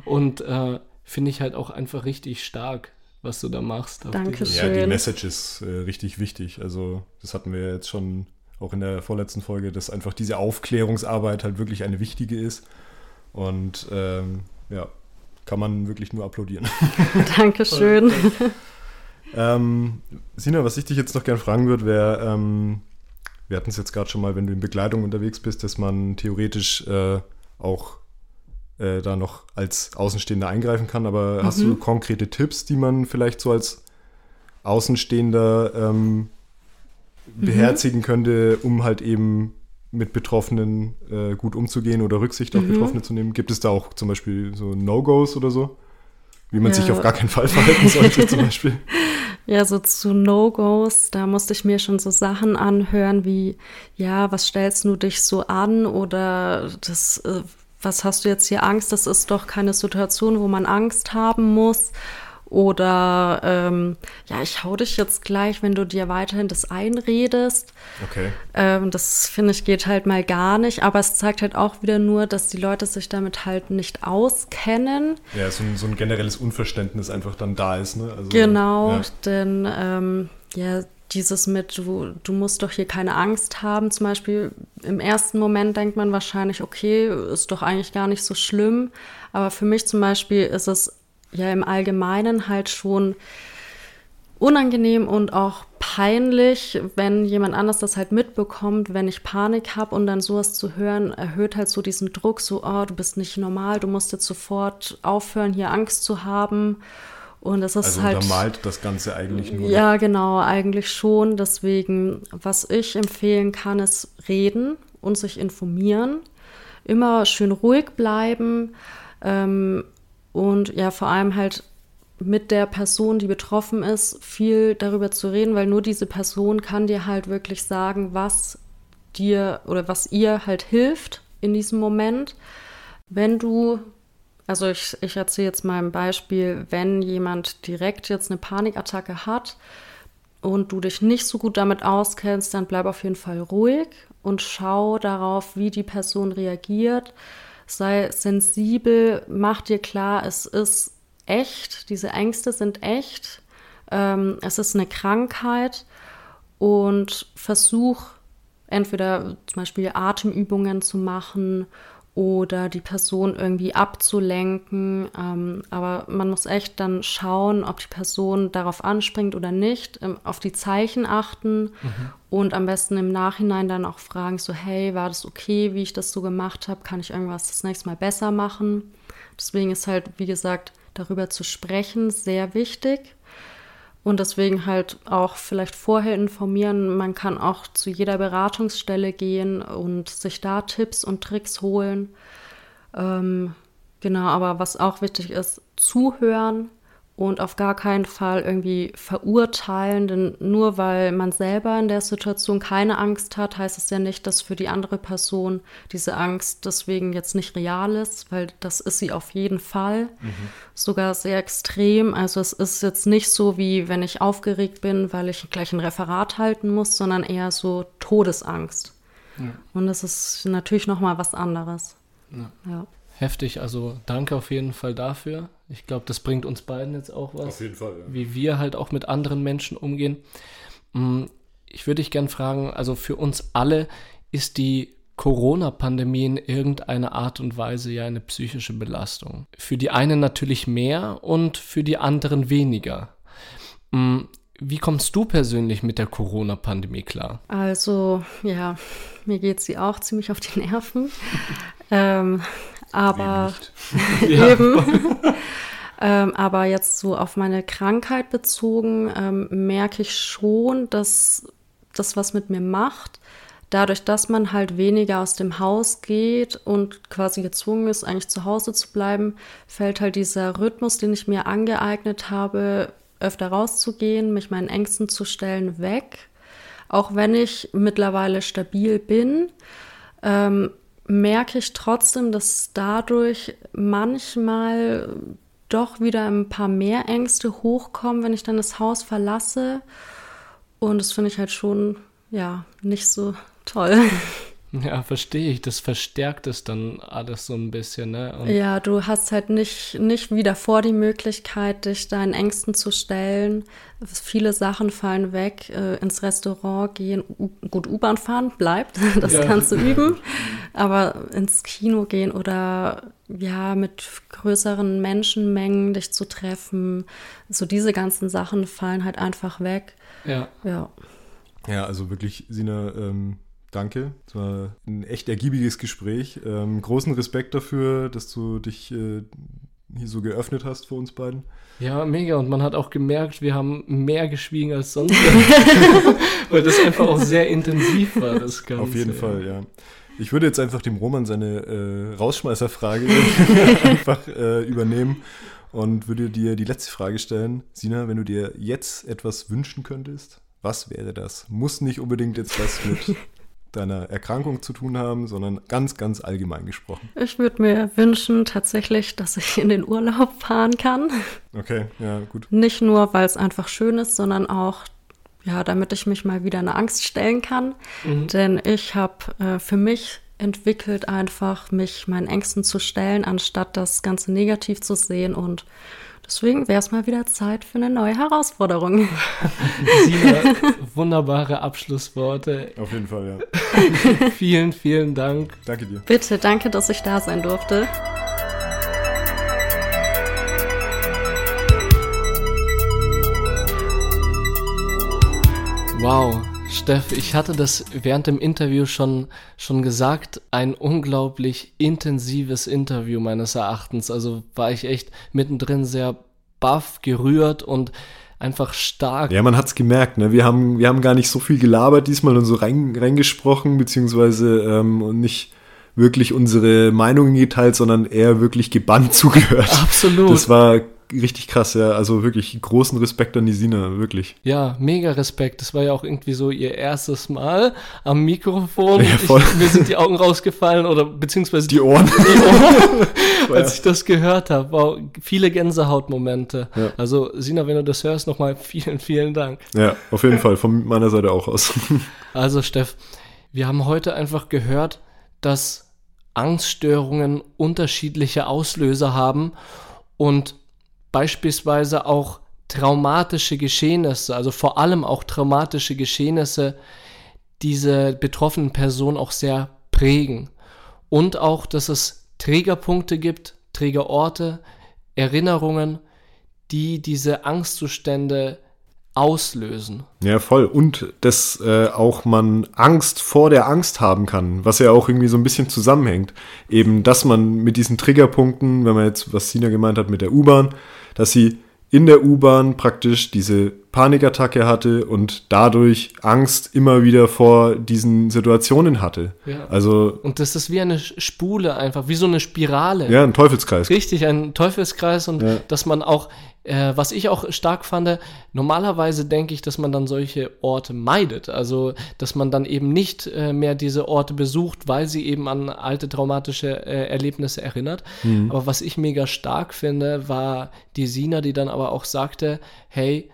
Und äh, finde ich halt auch einfach richtig stark was du da machst. Dankeschön. Ja, die Message ist äh, richtig wichtig. Also das hatten wir jetzt schon auch in der vorletzten Folge, dass einfach diese Aufklärungsarbeit halt wirklich eine wichtige ist. Und ähm, ja, kann man wirklich nur applaudieren. Dankeschön. ähm, Sina, was ich dich jetzt noch gerne fragen würde, wäre, ähm, wir hatten es jetzt gerade schon mal, wenn du in Begleitung unterwegs bist, dass man theoretisch äh, auch äh, da noch als Außenstehender eingreifen kann. Aber mhm. hast du konkrete Tipps, die man vielleicht so als Außenstehender ähm, mhm. beherzigen könnte, um halt eben mit Betroffenen äh, gut umzugehen oder Rücksicht auf mhm. Betroffene zu nehmen? Gibt es da auch zum Beispiel so No-Gos oder so? Wie man ja. sich auf gar keinen Fall verhalten sollte, zum Beispiel. Ja, so zu No-Gos, da musste ich mir schon so Sachen anhören wie, ja, was stellst du dich so an oder das äh, was hast du jetzt hier Angst? Das ist doch keine Situation, wo man Angst haben muss. Oder ähm, ja, ich hau dich jetzt gleich, wenn du dir weiterhin das einredest. Okay. Ähm, das finde ich geht halt mal gar nicht. Aber es zeigt halt auch wieder nur, dass die Leute sich damit halt nicht auskennen. Ja, so ein, so ein generelles Unverständnis einfach dann da ist. Ne? Also, genau, ja. denn ähm, ja, dieses mit, du, du musst doch hier keine Angst haben, zum Beispiel im ersten Moment denkt man wahrscheinlich, okay, ist doch eigentlich gar nicht so schlimm. Aber für mich zum Beispiel ist es ja im Allgemeinen halt schon unangenehm und auch peinlich, wenn jemand anders das halt mitbekommt, wenn ich Panik habe und dann sowas zu hören, erhöht halt so diesen Druck, so, oh, du bist nicht normal, du musst jetzt sofort aufhören, hier Angst zu haben. Und es ist also halt. untermalt das Ganze eigentlich nur. Ja, genau, eigentlich schon. Deswegen, was ich empfehlen kann, ist reden und sich informieren. Immer schön ruhig bleiben. Ähm, und ja, vor allem halt mit der Person, die betroffen ist, viel darüber zu reden, weil nur diese Person kann dir halt wirklich sagen, was dir oder was ihr halt hilft in diesem Moment. Wenn du also ich, ich erzähle jetzt mal ein Beispiel, wenn jemand direkt jetzt eine Panikattacke hat und du dich nicht so gut damit auskennst, dann bleib auf jeden Fall ruhig und schau darauf, wie die Person reagiert. Sei sensibel, mach dir klar, es ist echt, diese Ängste sind echt, ähm, es ist eine Krankheit und versuch entweder zum Beispiel Atemübungen zu machen oder die Person irgendwie abzulenken. Ähm, aber man muss echt dann schauen, ob die Person darauf anspringt oder nicht, ähm, auf die Zeichen achten mhm. und am besten im Nachhinein dann auch fragen, so hey, war das okay, wie ich das so gemacht habe? Kann ich irgendwas das nächste Mal besser machen? Deswegen ist halt, wie gesagt, darüber zu sprechen sehr wichtig. Und deswegen halt auch vielleicht vorher informieren. Man kann auch zu jeder Beratungsstelle gehen und sich da Tipps und Tricks holen. Ähm, genau, aber was auch wichtig ist, zuhören und auf gar keinen Fall irgendwie verurteilen, denn nur weil man selber in der Situation keine Angst hat, heißt es ja nicht, dass für die andere Person diese Angst deswegen jetzt nicht real ist, weil das ist sie auf jeden Fall, mhm. sogar sehr extrem. Also es ist jetzt nicht so, wie wenn ich aufgeregt bin, weil ich gleich ein Referat halten muss, sondern eher so Todesangst. Ja. Und das ist natürlich noch mal was anderes. Ja. ja heftig. Also danke auf jeden Fall dafür. Ich glaube, das bringt uns beiden jetzt auch was. Auf jeden Fall, ja. Wie wir halt auch mit anderen Menschen umgehen. Mm, ich würde dich gerne fragen, also für uns alle ist die Corona-Pandemie in irgendeiner Art und Weise ja eine psychische Belastung. Für die einen natürlich mehr und für die anderen weniger. Mm, wie kommst du persönlich mit der Corona-Pandemie klar? Also, ja, mir geht sie auch ziemlich auf die Nerven. ähm, aber eben. ähm, aber jetzt so auf meine Krankheit bezogen, ähm, merke ich schon, dass das was mit mir macht. dadurch, dass man halt weniger aus dem Haus geht und quasi gezwungen ist, eigentlich zu Hause zu bleiben, fällt halt dieser Rhythmus, den ich mir angeeignet habe, öfter rauszugehen, mich meinen Ängsten zu stellen, weg. Auch wenn ich mittlerweile stabil bin, ähm, merke ich trotzdem, dass dadurch manchmal doch wieder ein paar mehr Ängste hochkommen, wenn ich dann das Haus verlasse. Und das finde ich halt schon, ja, nicht so toll. Ja, verstehe ich. Das verstärkt es dann alles so ein bisschen, ne? Und ja, du hast halt nicht, nicht wieder vor die Möglichkeit, dich deinen Ängsten zu stellen. Viele Sachen fallen weg. Äh, ins Restaurant gehen, U gut, U-Bahn fahren bleibt, das ja. kannst du üben. Aber ins Kino gehen oder ja, mit größeren Menschenmengen dich zu treffen, so diese ganzen Sachen fallen halt einfach weg. Ja. Ja. Ja, also wirklich, Sina, ähm, danke. Es war ein echt ergiebiges Gespräch. Ähm, großen Respekt dafür, dass du dich äh, hier so geöffnet hast für uns beiden. Ja, mega. Und man hat auch gemerkt, wir haben mehr geschwiegen als sonst. Weil das einfach auch sehr intensiv war, das Ganze. Auf jeden. Fall, ja. Ich würde jetzt einfach dem Roman seine äh, Rausschmeißerfrage einfach äh, übernehmen und würde dir die letzte Frage stellen. Sina, wenn du dir jetzt etwas wünschen könntest, was wäre das? Muss nicht unbedingt jetzt was mit deiner Erkrankung zu tun haben, sondern ganz, ganz allgemein gesprochen. Ich würde mir wünschen tatsächlich, dass ich in den Urlaub fahren kann. Okay, ja, gut. Nicht nur, weil es einfach schön ist, sondern auch, ja, damit ich mich mal wieder eine Angst stellen kann. Mhm. Denn ich habe äh, für mich entwickelt, einfach mich meinen Ängsten zu stellen, anstatt das Ganze negativ zu sehen und Deswegen wäre es mal wieder Zeit für eine neue Herausforderung. Sina, wunderbare Abschlussworte. Auf jeden Fall, ja. vielen, vielen Dank. Danke dir. Bitte, danke, dass ich da sein durfte. Steff, ich hatte das während dem Interview schon, schon gesagt, ein unglaublich intensives Interview meines Erachtens. Also war ich echt mittendrin sehr baff, gerührt und einfach stark. Ja, man hat es gemerkt, ne? Wir haben, wir haben gar nicht so viel gelabert diesmal und so rein, reingesprochen, beziehungsweise ähm, nicht wirklich unsere Meinungen geteilt, sondern eher wirklich gebannt zugehört. Absolut. Das war richtig krass, ja. Also wirklich großen Respekt an die Sina, wirklich. Ja, mega Respekt. Das war ja auch irgendwie so ihr erstes Mal am Mikrofon. Ja, voll. Ich, mir sind die Augen rausgefallen oder beziehungsweise die Ohren, die Ohren als ich das gehört habe. Wow, viele Gänsehautmomente. Ja. Also Sina, wenn du das hörst, nochmal vielen, vielen Dank. Ja, auf jeden Fall, von meiner Seite auch aus. Also Steff, wir haben heute einfach gehört, dass Angststörungen unterschiedliche Auslöser haben und beispielsweise auch traumatische Geschehnisse, also vor allem auch traumatische Geschehnisse, diese betroffenen Person auch sehr prägen. Und auch, dass es Trägerpunkte gibt, Trägerorte, Erinnerungen, die diese Angstzustände auslösen. Ja, voll. Und dass äh, auch man Angst vor der Angst haben kann, was ja auch irgendwie so ein bisschen zusammenhängt. Eben, dass man mit diesen Triggerpunkten, wenn man jetzt, was Sina gemeint hat mit der U-Bahn, dass sie in der U-Bahn praktisch diese Panikattacke hatte und dadurch Angst immer wieder vor diesen Situationen hatte. Ja. Also und das ist wie eine Spule einfach, wie so eine Spirale. Ja, ein Teufelskreis. Richtig, ein Teufelskreis und ja. dass man auch äh, was ich auch stark fand, normalerweise denke ich, dass man dann solche Orte meidet. Also, dass man dann eben nicht äh, mehr diese Orte besucht, weil sie eben an alte traumatische äh, Erlebnisse erinnert. Mhm. Aber was ich mega stark finde, war die Sina, die dann aber auch sagte, hey,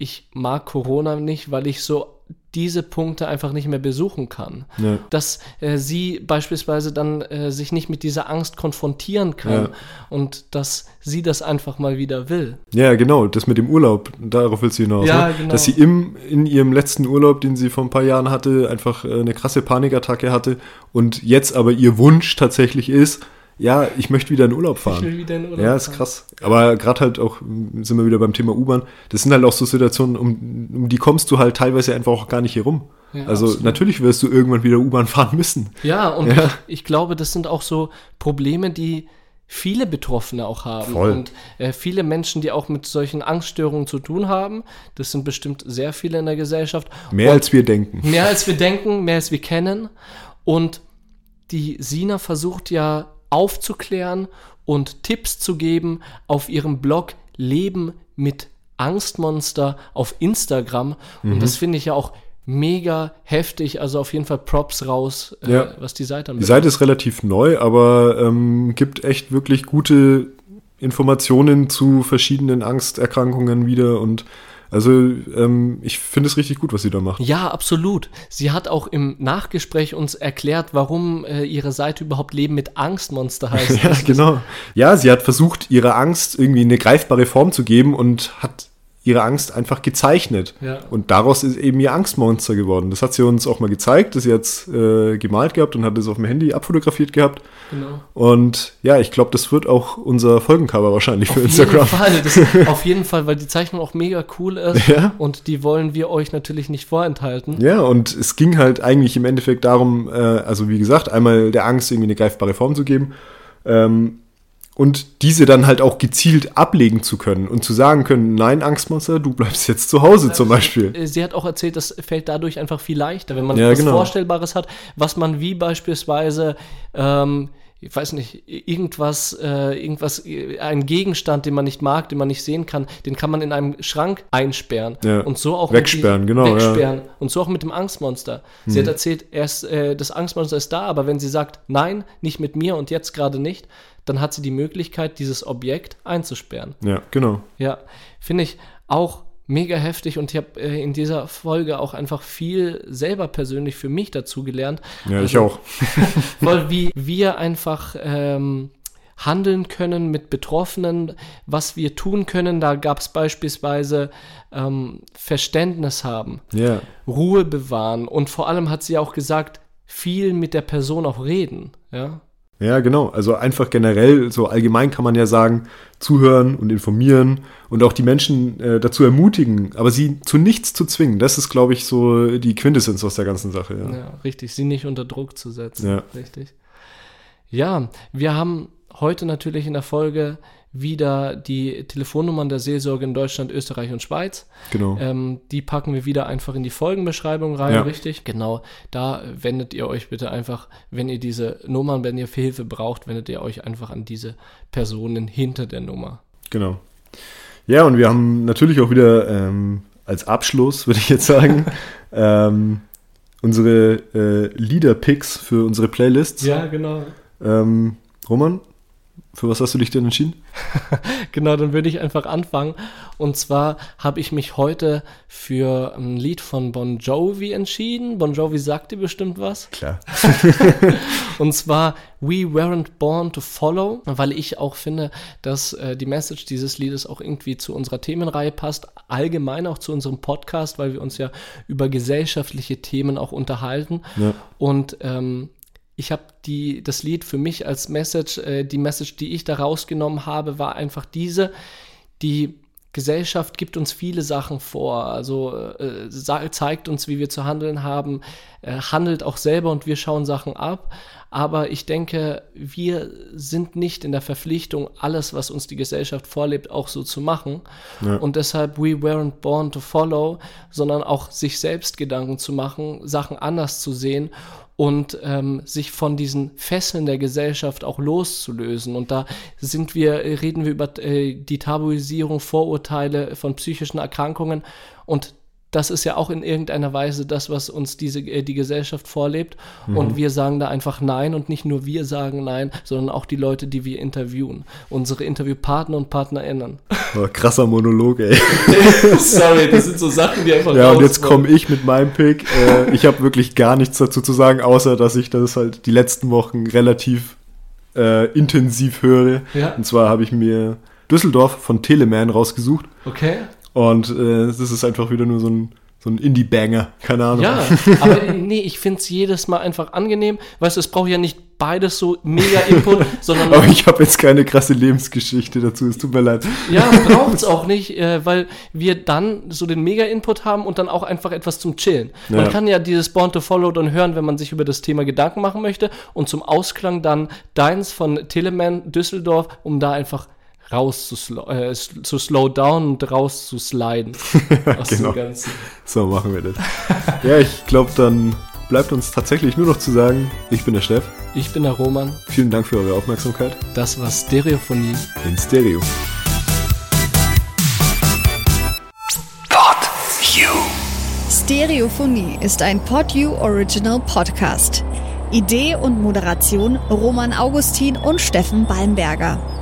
ich mag Corona nicht, weil ich so diese Punkte einfach nicht mehr besuchen kann. Ja. Dass äh, sie beispielsweise dann äh, sich nicht mit dieser Angst konfrontieren kann ja. und dass sie das einfach mal wieder will. Ja, genau, das mit dem Urlaub, darauf will sie hinaus. Ja, ne? genau. Dass sie im, in ihrem letzten Urlaub, den sie vor ein paar Jahren hatte, einfach äh, eine krasse Panikattacke hatte und jetzt aber ihr Wunsch tatsächlich ist, ja, ich möchte wieder in Urlaub fahren. Ich will wieder in Urlaub Ja, ist krass. Aber gerade halt auch, sind wir wieder beim Thema U-Bahn, das sind halt auch so Situationen, um, um die kommst du halt teilweise einfach auch gar nicht hier rum. Ja, also absolut. natürlich wirst du irgendwann wieder U-Bahn fahren müssen. Ja, und ja. Ich, ich glaube, das sind auch so Probleme, die viele Betroffene auch haben Voll. und äh, viele Menschen, die auch mit solchen Angststörungen zu tun haben. Das sind bestimmt sehr viele in der Gesellschaft. Mehr Und als wir denken. Mehr als wir denken, mehr als wir kennen. Und die Sina versucht ja aufzuklären und Tipps zu geben auf ihrem Blog Leben mit Angstmonster auf Instagram. Und das finde ich ja auch mega heftig. Also auf jeden Fall Props raus, äh, Ja. was die Seite Die anbelangt. Seite ist relativ neu, aber ähm, gibt echt wirklich gute Informationen zu verschiedenen Angsterkrankungen wieder und also ähm, ich finde es richtig gut, was sie da macht. Ja, absolut. Sie hat auch im Nachgespräch uns erklärt, warum äh, ihre Seite überhaupt Leben mit Angstmonster heißt. Ja, genau. Ja, sie hat versucht, ihrer Angst irgendwie eine greifbare Form zu geben und hat ihre Angst einfach gezeichnet. Ja. Und daraus ist eben ihr Angstmonster geworden. Das hat sie uns auch mal gezeigt, dass sie jetzt äh, gemalt gehabt und hat es auf dem Handy abfotografiert gehabt. Genau. Und ja, ich glaube, das wird auch unser Folgencover wahrscheinlich für Auf Instagram. jeden Fall, das, auf jeden Fall, weil die Zeichnung auch mega cool ist Ja. und die wollen wir euch natürlich nicht vorenthalten. Ja, und es ging halt eigentlich im Endeffekt darum, äh, also wie gesagt, einmal der Angst irgendwie eine greifbare Form zu geben ähm, und diese dann halt auch gezielt ablegen zu können und zu sagen können, nein, Angstmonster, du bleibst jetzt zu Hause zum Beispiel. Äh, Sie hat auch erzählt, das fällt dadurch einfach viel leichter, wenn man Ja, was genau. Vorstellbares hat, was man wie beispielsweise, ähm, ich weiß nicht, irgendwas, äh, irgendwas, äh, ein Gegenstand, den man nicht mag, den man nicht sehen kann, den kann man in einem Schrank einsperren Ja. und so auch Wegsperren, mit genau, ja. wegsperren und so auch mit dem Angstmonster. Sie Mhm. hat erzählt, erst äh, das Angstmonster ist da, aber wenn sie sagt, nein, nicht mit mir und jetzt gerade nicht, dann hat sie die Möglichkeit, dieses Objekt einzusperren. Ja, genau. Ja, finde ich auch mega heftig und ich habe äh, in dieser Folge auch einfach viel selber persönlich für mich dazu gelernt. Ja, ich Also, auch. Voll wie wir einfach ähm, handeln können mit Betroffenen, was wir tun können. Da gab es beispielsweise ähm, Verständnis haben, Ja, Ruhe bewahren und vor allem hat sie auch gesagt, viel mit der Person auch reden. Ja, ja, genau. Also einfach generell, so allgemein kann man ja sagen, zuhören und informieren und auch die Menschen äh, dazu ermutigen, aber sie zu nichts zu zwingen. Das ist, glaube ich, so die Quintessenz aus der ganzen Sache. Ja. Ja, richtig, sie nicht unter Druck zu setzen. Ja. Richtig. Ja, wir haben heute natürlich in der Folge wieder die Telefonnummern der Seelsorge in Deutschland, Österreich und Schweiz. Genau. Ähm, die packen wir wieder einfach in die Folgenbeschreibung rein, Ja. richtig? Genau, da wendet ihr euch bitte einfach, wenn ihr diese Nummern, wenn ihr Hilfe braucht, wendet ihr euch einfach an diese Personen hinter der Nummer. Genau. Ja, und wir haben natürlich auch wieder ähm, als Abschluss, würde ich jetzt sagen, ähm, unsere äh, Lieder-Picks für unsere Playlists. Ja, genau. Ähm, Roman, für was hast du dich denn entschieden? Genau, dann würde ich einfach anfangen. Und zwar habe ich mich heute für ein Lied von Bon Jovi entschieden. Bon Jovi sagt dir bestimmt was. Klar. Und zwar We Weren't Born to Follow, weil ich auch finde, dass äh, die Message dieses Liedes auch irgendwie zu unserer Themenreihe passt, allgemein auch zu unserem Podcast, weil wir uns ja über gesellschaftliche Themen auch unterhalten. Ja. Und ähm, ich habe die das Lied für mich als Message, äh, die Message, die ich da rausgenommen habe, war einfach diese, die Gesellschaft gibt uns viele Sachen vor, also äh, zeigt uns, wie wir zu handeln haben, äh, handelt auch selber und wir schauen Sachen ab. Aber ich denke, wir sind nicht in der Verpflichtung, alles, was uns die Gesellschaft vorlebt, auch so zu machen. Ja. Und deshalb, we weren't born to follow, sondern auch sich selbst Gedanken zu machen, Sachen anders zu sehen und ähm, sich von diesen Fesseln der Gesellschaft auch loszulösen. Und da sind wir, reden wir über äh, die Tabuisierung, Vorurteile von psychischen Erkrankungen und das ist ja auch in irgendeiner Weise das, was uns diese, äh, die Gesellschaft vorlebt. Und wir sagen da einfach Nein und nicht nur wir sagen Nein, sondern auch die Leute, die wir interviewen. Unsere Interviewpartner und PartnerInnen. Oh, krasser Monolog, ey. Sorry, das sind so Sachen, die einfach Ja, und jetzt komme ich mit meinem Pick. Äh, ich habe wirklich gar nichts dazu zu sagen, außer dass ich das halt die letzten Wochen relativ äh, intensiv höre. Ja. Und zwar habe ich mir Düsseldorf von Teleman rausgesucht. Okay. Und äh, das ist einfach wieder nur so ein so ein Indie-Banger, keine Ahnung. Ja, aber nee, ich finde es jedes Mal einfach angenehm. Weißt du, es braucht ja nicht beides so mega Input, sondern. aber ich habe jetzt keine krasse Lebensgeschichte dazu, es tut mir leid. Ja, braucht es auch nicht, äh, weil wir dann so den Mega-Input haben und dann auch einfach etwas zum Chillen. Man Ja. kann ja dieses Born to Follow dann hören, wenn man sich über das Thema Gedanken machen möchte und zum Ausklang dann deins von Telemann Düsseldorf, um da einfach raus zu, slow, äh, zu slow down und raus zu sliden. aus genau. dem Ganzen. So machen wir das. ja, ich glaube, dann bleibt uns tatsächlich nur noch zu sagen, ich bin der Steff. Ich bin der Roman, Vielen Dank für eure Aufmerksamkeit. das war Stereophonie. In Stereo. Stereophonie ist ein PodU Original Podcast. Idee und Moderation Roman Augustin und Steffen Balmberger.